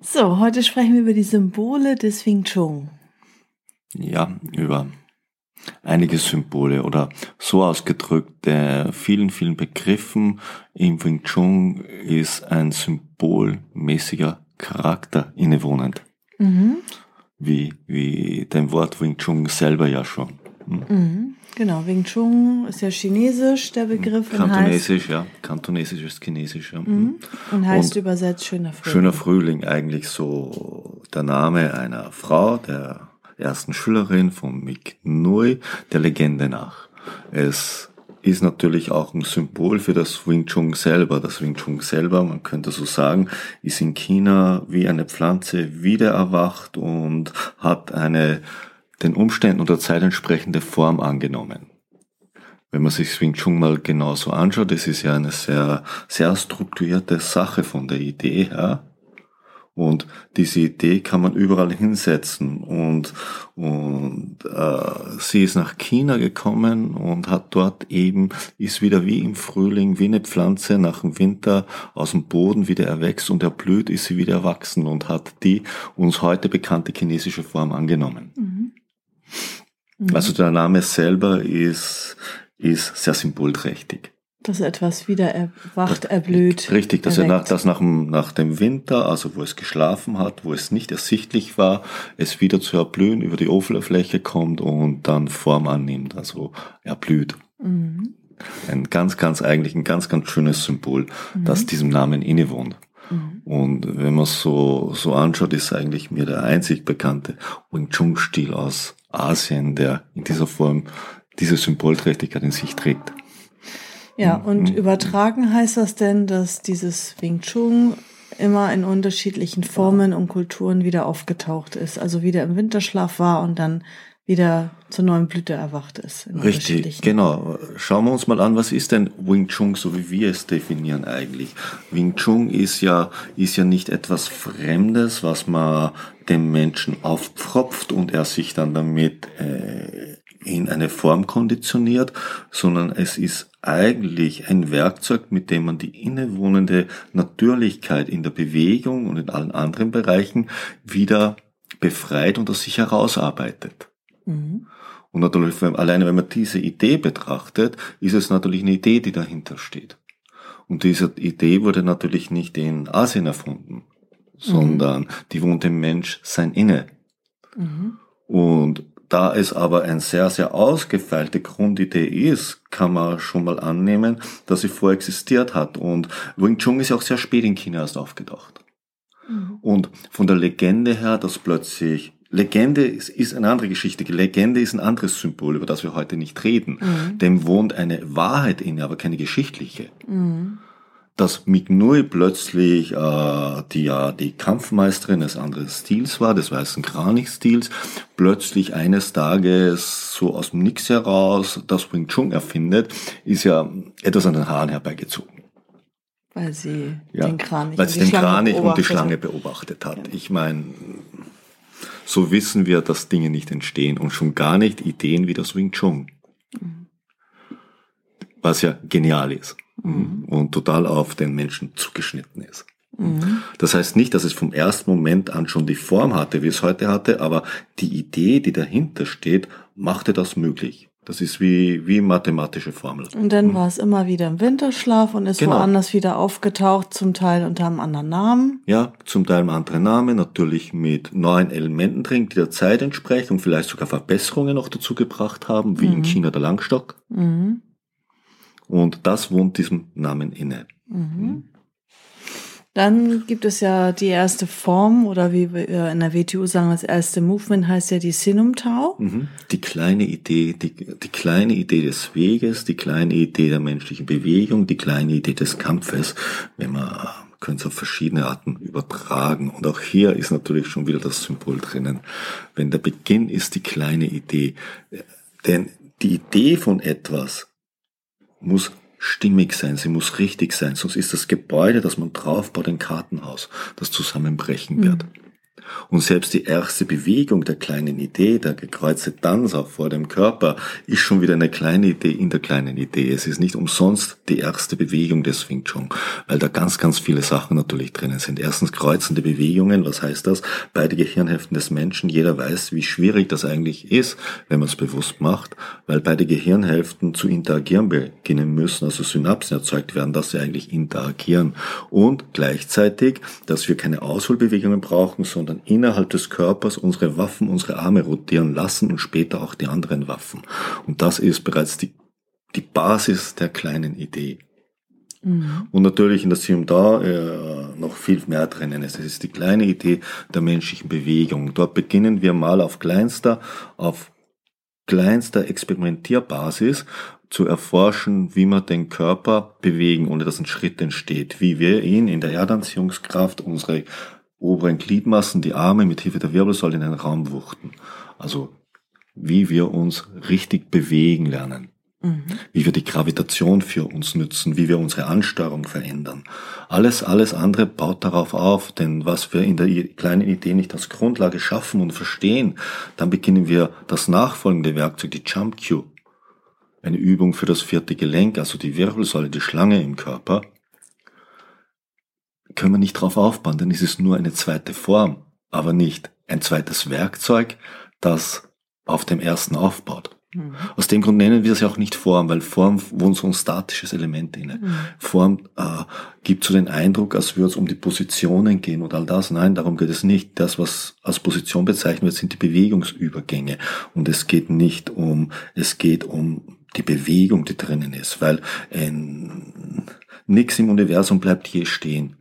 So, heute sprechen wir über die Symbole des Wing Chun. Ja, über einige Symbole oder so ausgedrückt, der vielen, vielen Begriffen im Wing Chun ist ein symbolmäßiger Charakter innewohnend. Mhm. Wie, wie dein Wort Wing Chun selber ja schon. Hm? Mhm. Genau, Wing Chun ist ja chinesisch, der Begriff. Kantonesisch, ja. Kantonesisch ist chinesisch, ja. Mhm. Und heißt und übersetzt schöner Frühling. Schöner Frühling, eigentlich so der Name einer Frau, der ersten Schülerin von Mick Nui, der Legende nach. Es ist natürlich auch ein Symbol für das Wing Chun selber. Das Wing Chun selber, man könnte so sagen, ist in China wie eine Pflanze wieder erwacht und hat eine den Umständen und der Zeit entsprechende Form angenommen. Wenn man sich Swing Chun mal genauso anschaut, das ist ja eine sehr, sehr strukturierte Sache von der Idee her. Und diese Idee kann man überall hinsetzen. Und, und äh, sie ist nach China gekommen und hat dort eben, ist wieder wie im Frühling, wie eine Pflanze nach dem Winter aus dem Boden wieder erwächst und erblüht, ist sie wieder erwachsen und hat die uns heute bekannte chinesische Form angenommen. Mhm. Mhm. Also der Name selber ist, ist sehr symbolträchtig. Dass etwas wieder erwacht, erblüht. Richtig, dass erweckt. er nach, dass nach dem, nach dem Winter, also wo es geschlafen hat, wo es nicht ersichtlich war, es wieder zu erblühen, über die Oberfläche kommt und dann Form annimmt, also erblüht. Mhm. Ein ganz, ganz eigentlich ein ganz, ganz schönes Symbol, mhm. das diesem Namen innewohnt. Mhm. Und wenn man so, so anschaut, ist eigentlich mir der einzig bekannte Wing Chun Stil aus Asien, der in dieser Form diese Symbolträchtigkeit in sich trägt. Ja, mhm. und übertragen heißt das denn, dass dieses Wing Chun immer in unterschiedlichen Formen und Kulturen wieder aufgetaucht ist, also wieder im Winterschlaf war und dann wieder zur neuen Blüte erwacht ist. Richtig, genau. Schauen wir uns mal an, was ist denn Wing Chun, so wie wir es definieren eigentlich. Wing Chun ist ja, ist ja nicht etwas Fremdes, was man dem Menschen aufpfropft und er sich dann damit äh, in eine Form konditioniert, sondern es ist eigentlich ein Werkzeug, mit dem man die innewohnende Natürlichkeit in der Bewegung und in allen anderen Bereichen wieder befreit und aus sich herausarbeitet. Mhm. Und natürlich, alleine wenn man diese Idee betrachtet, ist es natürlich eine Idee, die dahinter steht. Und diese Idee wurde natürlich nicht in Asien erfunden, sondern mhm. die wohnt im Mensch sein Inne. Mhm. Und da es aber ein sehr, sehr ausgefeilte Grundidee ist, kann man schon mal annehmen, dass sie vorexistiert hat. Und Wing Chun ist ja auch sehr spät in China erst aufgedacht. Mhm. Und von der Legende her, dass plötzlich Legende ist, ist eine andere Geschichte. Legende ist ein anderes Symbol, über das wir heute nicht reden. Mhm. Dem wohnt eine Wahrheit inne, aber keine geschichtliche. Mhm. Dass Mignui plötzlich äh, die ja die Kampfmeisterin des anderen Stils war, des weißen Kranich-Stils, plötzlich eines Tages so aus dem Nix heraus das Wing Chun erfindet, ist ja etwas an den Haaren herbeigezogen. Weil sie ja, den Kranich, weil sie den Kranich und die Schlange beobachtet hat. Ja. Ich meine, so wissen wir, dass Dinge nicht entstehen und schon gar nicht Ideen wie das Wing Chun. Mhm. Was ja genial ist mhm. und total auf den Menschen zugeschnitten ist. Mhm. Das heißt nicht, dass es vom ersten Moment an schon die Form hatte, wie es heute hatte, aber die Idee, die dahinter steht, machte das möglich. Das ist wie, wie mathematische Formel. Und dann mhm. war es immer wieder im Winterschlaf und ist genau. woanders wieder aufgetaucht, zum Teil unter einem anderen Namen. Ja, zum Teil einem anderen Namen, natürlich mit neuen Elementen drin, die der Zeit entsprechen und vielleicht sogar Verbesserungen noch dazu gebracht haben, wie mhm. in China der Langstock. Mhm. Und das wohnt diesem Namen inne. Mhm. Dann gibt es ja die erste Form oder wie wir in der WTU sagen, das erste Movement heißt ja die Sinum Tau. Mhm. Die kleine Idee, die, die kleine Idee des Weges, die kleine Idee der menschlichen Bewegung, die kleine Idee des Kampfes, wenn man können es auf verschiedene Arten übertragen. Und auch hier ist natürlich schon wieder das Symbol drinnen. Wenn der Beginn ist die kleine Idee. Denn die Idee von etwas muss stimmig sein, sie muss richtig sein, sonst ist das Gebäude, das man draufbaut, ein Kartenhaus, das zusammenbrechen wird. Mhm. Und selbst die erste Bewegung der kleinen Idee, der gekreuzte Tanz auch vor dem Körper, ist schon wieder eine kleine Idee in der kleinen Idee. Es ist nicht umsonst die erste Bewegung des Wing Chun, weil da ganz, ganz viele Sachen natürlich drinnen sind. Erstens kreuzende Bewegungen, was heißt das? Beide Gehirnhälften des Menschen, jeder weiß, wie schwierig das eigentlich ist, wenn man es bewusst macht, weil beide Gehirnhälften zu interagieren beginnen müssen, also Synapsen erzeugt werden, dass sie eigentlich interagieren. Und gleichzeitig, dass wir keine Ausholbewegungen brauchen, sondern sondern innerhalb des Körpers unsere Waffen, unsere Arme rotieren lassen und später auch die anderen Waffen. Und das ist bereits die, die Basis der kleinen Idee. Mhm. Und natürlich in der Sim da äh, noch viel mehr drinnen ist. Es ist die kleine Idee der menschlichen Bewegung. Dort beginnen wir mal auf kleinster, auf kleinster Experimentierbasis zu erforschen, wie wir den Körper bewegen, ohne dass ein Schritt entsteht, wie wir ihn in der Erdanziehungskraft unsere oberen Gliedmassen, die Arme mit Hilfe der Wirbelsäule in den Raum wuchten. Also wie wir uns richtig bewegen lernen. Mhm. Wie wir die Gravitation für uns nützen, wie wir unsere Ansteuerung verändern. Alles, alles andere baut darauf auf, denn was wir in der kleinen Idee nicht als Grundlage schaffen und verstehen, dann beginnen wir das nachfolgende Werkzeug, die Jump Cue. Eine Übung für das vierte Gelenk, also die Wirbelsäule, die Schlange im Körper, können wir nicht drauf aufbauen, dann ist es nur eine zweite Form, aber nicht ein zweites Werkzeug, das auf dem ersten aufbaut. Mhm. Aus dem Grund nennen wir es ja auch nicht Form, weil Form wohnt so ein statisches Element inne. Mhm. Form äh, gibt so den Eindruck, als würde es um die Positionen gehen und all das. Nein, darum geht es nicht. Das, was als Position bezeichnet wird, sind die Bewegungsübergänge. Und es geht nicht um, es geht um die Bewegung, die drinnen ist, weil ein, nichts im Universum bleibt je stehen.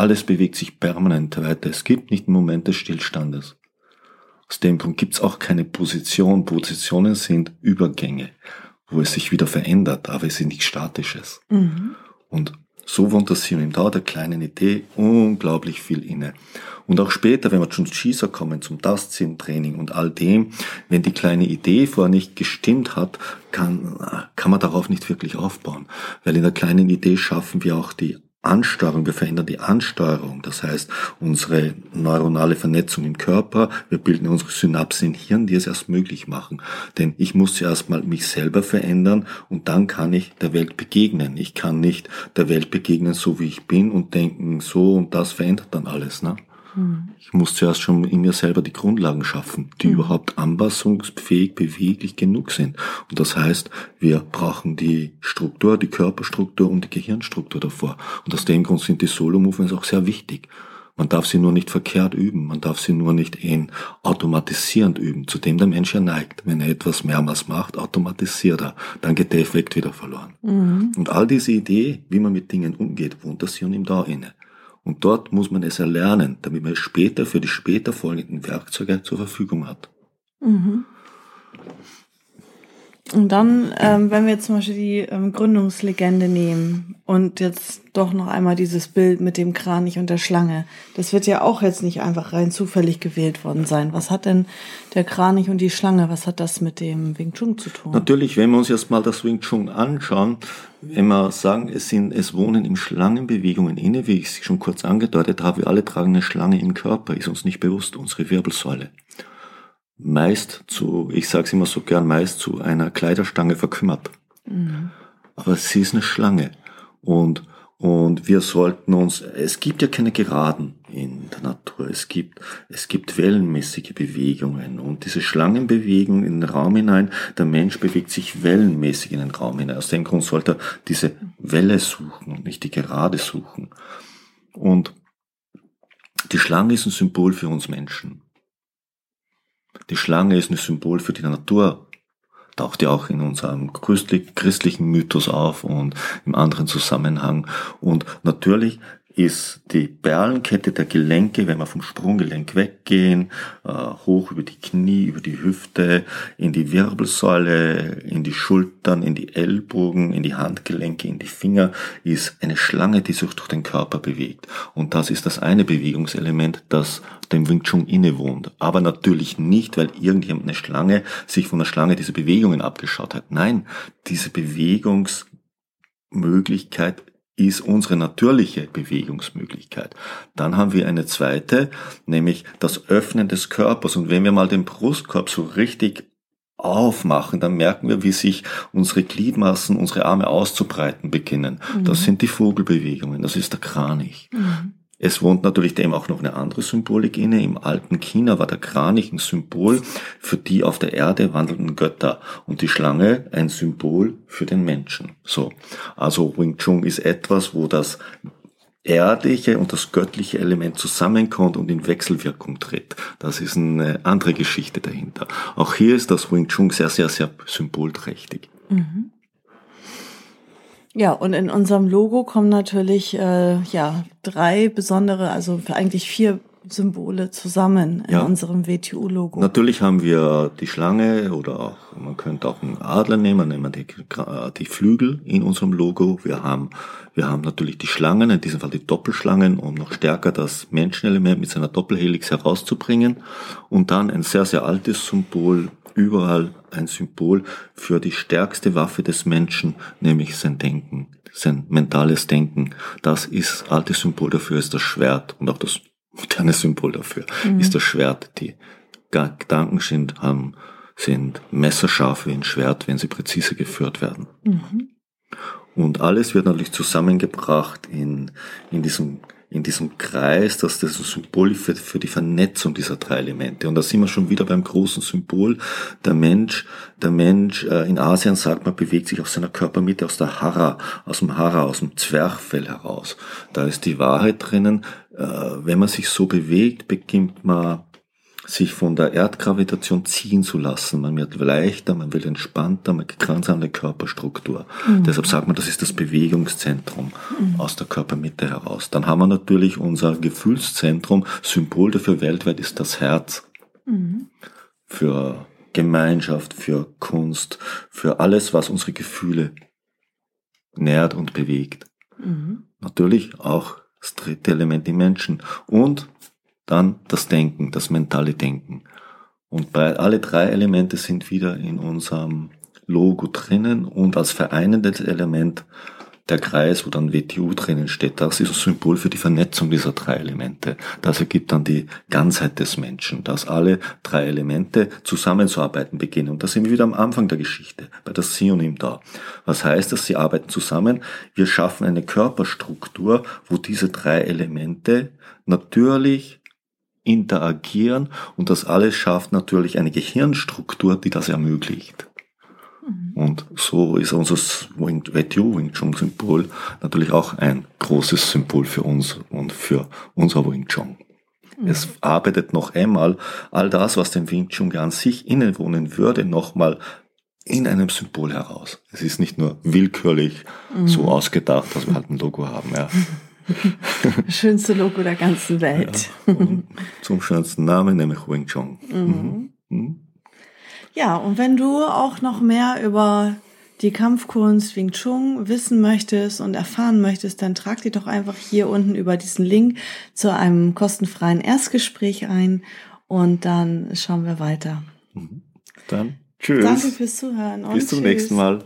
Alles bewegt sich permanent weiter. Es gibt nicht einen Moment des Stillstandes. Aus dem Grund gibt es auch keine Position. Positionen sind Übergänge, wo es sich wieder verändert, aber es ist nichts Statisches. Mhm. Und so wohnt das hier im Tao der kleinen Idee unglaublich viel inne. Und auch später, wenn wir zum Schießer kommen, zum Tastsinn-Training und all dem, wenn die kleine Idee vorher nicht gestimmt hat, kann, kann man darauf nicht wirklich aufbauen. Weil in der kleinen Idee schaffen wir auch die Ansteuerung, wir verändern die Ansteuerung, das heißt unsere neuronale Vernetzung im Körper, wir bilden unsere Synapsen im Hirn, die es erst möglich machen. Denn ich muss zuerst mal mich selber verändern und dann kann ich der Welt begegnen. Ich kann nicht der Welt begegnen, so wie ich bin und denken, so und das verändert dann alles. Ne? Ich muss zuerst schon in mir selber die Grundlagen schaffen, die mhm. überhaupt anpassungsfähig, beweglich genug sind. Und das heißt, wir brauchen die Struktur, die Körperstruktur und die Gehirnstruktur davor. Und aus dem Grund sind die Solo-Movements auch sehr wichtig. Man darf sie nur nicht verkehrt üben, man darf sie nur nicht in automatisierend üben, zu dem der Mensch ja neigt. Wenn er etwas mehrmals macht, automatisiert er, dann geht der Effekt wieder verloren. Mhm. Und all diese Idee, wie man mit Dingen umgeht, wohnt das Hirn ihm da inne. Und dort muss man es erlernen, damit man es später für die später folgenden Werkzeuge zur Verfügung hat. Mhm. Und dann, ähm, wenn wir jetzt zum Beispiel die ähm, Gründungslegende nehmen und jetzt doch noch einmal dieses Bild mit dem Kranich und der Schlange, das wird ja auch jetzt nicht einfach rein zufällig gewählt worden sein. Was hat denn der Kranich und die Schlange, was hat das mit dem Wing Chun zu tun? Natürlich, wenn wir uns jetzt mal das Wing Chun anschauen, wenn wir sagen, es sind, es wohnen im Schlangenbewegungen inne, wie ich es schon kurz angedeutet habe, wir alle tragen eine Schlange im Körper, ist uns nicht bewusst, unsere Wirbelsäule meist zu, ich sage es immer so gern, meist zu einer Kleiderstange verkümmert. Mhm. Aber sie ist eine Schlange. Und, und wir sollten uns, es gibt ja keine Geraden in der Natur. Es gibt, es gibt wellenmäßige Bewegungen. Und diese Schlangenbewegung in den Raum hinein, der Mensch bewegt sich wellenmäßig in den Raum hinein. Aus dem Grund sollte er diese Welle suchen und nicht die Gerade suchen. Und die Schlange ist ein Symbol für uns Menschen. Die Schlange ist ein Symbol für die Natur, taucht ja auch in unserem christlichen Mythos auf und im anderen Zusammenhang. Und natürlich ist die Perlenkette der Gelenke, wenn wir vom Sprunggelenk weggehen, äh, hoch über die Knie, über die Hüfte, in die Wirbelsäule, in die Schultern, in die Ellbogen, in die Handgelenke, in die Finger, ist eine Schlange, die sich durch den Körper bewegt. Und das ist das eine Bewegungselement, das dem Wing Chun innewohnt. Aber natürlich nicht, weil irgendjemand eine Schlange sich von der Schlange diese Bewegungen abgeschaut hat. Nein, diese Bewegungsmöglichkeit ist unsere natürliche Bewegungsmöglichkeit. Dann haben wir eine zweite, nämlich das Öffnen des Körpers. Und wenn wir mal den Brustkorb so richtig aufmachen, dann merken wir, wie sich unsere Gliedmaßen, unsere Arme auszubreiten beginnen. Mhm. Das sind die Vogelbewegungen, das ist der Kranich. Mhm. Es wohnt natürlich dem auch noch eine andere Symbolik inne. Im alten China war der Kranich ein Symbol für die auf der Erde wandelnden Götter und die Schlange ein Symbol für den Menschen. So. Also Wing Chun ist etwas, wo das erdliche und das göttliche Element zusammenkommt und in Wechselwirkung tritt. Das ist eine andere Geschichte dahinter. Auch hier ist das Wing Chun sehr, sehr, sehr symbolträchtig. Mhm. Ja, und in unserem Logo kommen natürlich äh, ja drei besondere, also eigentlich vier Symbole zusammen in ja. unserem WTU-Logo. Natürlich haben wir die Schlange oder auch, man könnte auch einen Adler nehmen, nehmen wir die, die Flügel in unserem Logo. Wir haben, wir haben natürlich die Schlangen, in diesem Fall die Doppelschlangen, um noch stärker das Menschenelement mit seiner Doppelhelix herauszubringen. Und dann ein sehr, sehr altes Symbol überall ein Symbol für die stärkste Waffe des Menschen, nämlich sein Denken, sein mentales Denken. Das ist altes Symbol dafür ist das Schwert und auch das moderne Symbol dafür mhm. ist das Schwert. Die Gedanken sind, haben, sind messerscharf wie ein Schwert, wenn sie präzise geführt werden. Mhm. Und alles wird natürlich zusammengebracht in, in diesem in diesem Kreis, dass das ein Symbol für, für die Vernetzung dieser drei Elemente. Und da sind wir schon wieder beim großen Symbol. Der Mensch, der Mensch äh, in Asien sagt man, bewegt sich aus seiner Körpermitte, aus der Hara, aus dem Hara, aus dem Zwerchfell heraus. Da ist die Wahrheit drinnen. Äh, wenn man sich so bewegt, beginnt man sich von der Erdgravitation ziehen zu lassen. Man wird leichter, man wird entspannter, man kriegt ganz andere Körperstruktur. Mhm. Deshalb sagt man, das ist das Bewegungszentrum mhm. aus der Körpermitte heraus. Dann haben wir natürlich unser Gefühlszentrum. Symbol dafür weltweit ist das Herz. Mhm. Für Gemeinschaft, für Kunst, für alles, was unsere Gefühle nährt und bewegt. Mhm. Natürlich auch das dritte Element die Menschen. Und dann das Denken, das mentale Denken. Und bei alle drei Elemente sind wieder in unserem Logo drinnen und als vereinendes Element der Kreis, wo dann WTU drinnen steht, das ist ein Symbol für die Vernetzung dieser drei Elemente. Das ergibt dann die Ganzheit des Menschen, dass alle drei Elemente zusammenzuarbeiten beginnen. Und da sind wir wieder am Anfang der Geschichte, bei und ihm da. Was heißt das? Sie arbeiten zusammen. Wir schaffen eine Körperstruktur, wo diese drei Elemente natürlich interagieren und das alles schafft natürlich eine Gehirnstruktur, die das ermöglicht. Mhm. Und so ist unser Wing, WTO Wing Chun Symbol natürlich auch ein großes Symbol für uns und für unser Wing Chun. Mhm. Es arbeitet noch einmal all das, was dem Wing Chun an sich innewohnen würde, nochmal in einem Symbol heraus. Es ist nicht nur willkürlich mhm. so ausgedacht, dass wir halt ein Logo haben. Ja. Schönste Logo der ganzen Welt. Ja, zum schönsten Namen, nämlich Wing Chun. Mhm. Mhm. Ja, und wenn du auch noch mehr über die Kampfkunst Wing Chun wissen möchtest und erfahren möchtest, dann trag dich doch einfach hier unten über diesen Link zu einem kostenfreien Erstgespräch ein und dann schauen wir weiter. Mhm. Dann tschüss. Danke fürs Zuhören. Bis zum tschüss. nächsten Mal.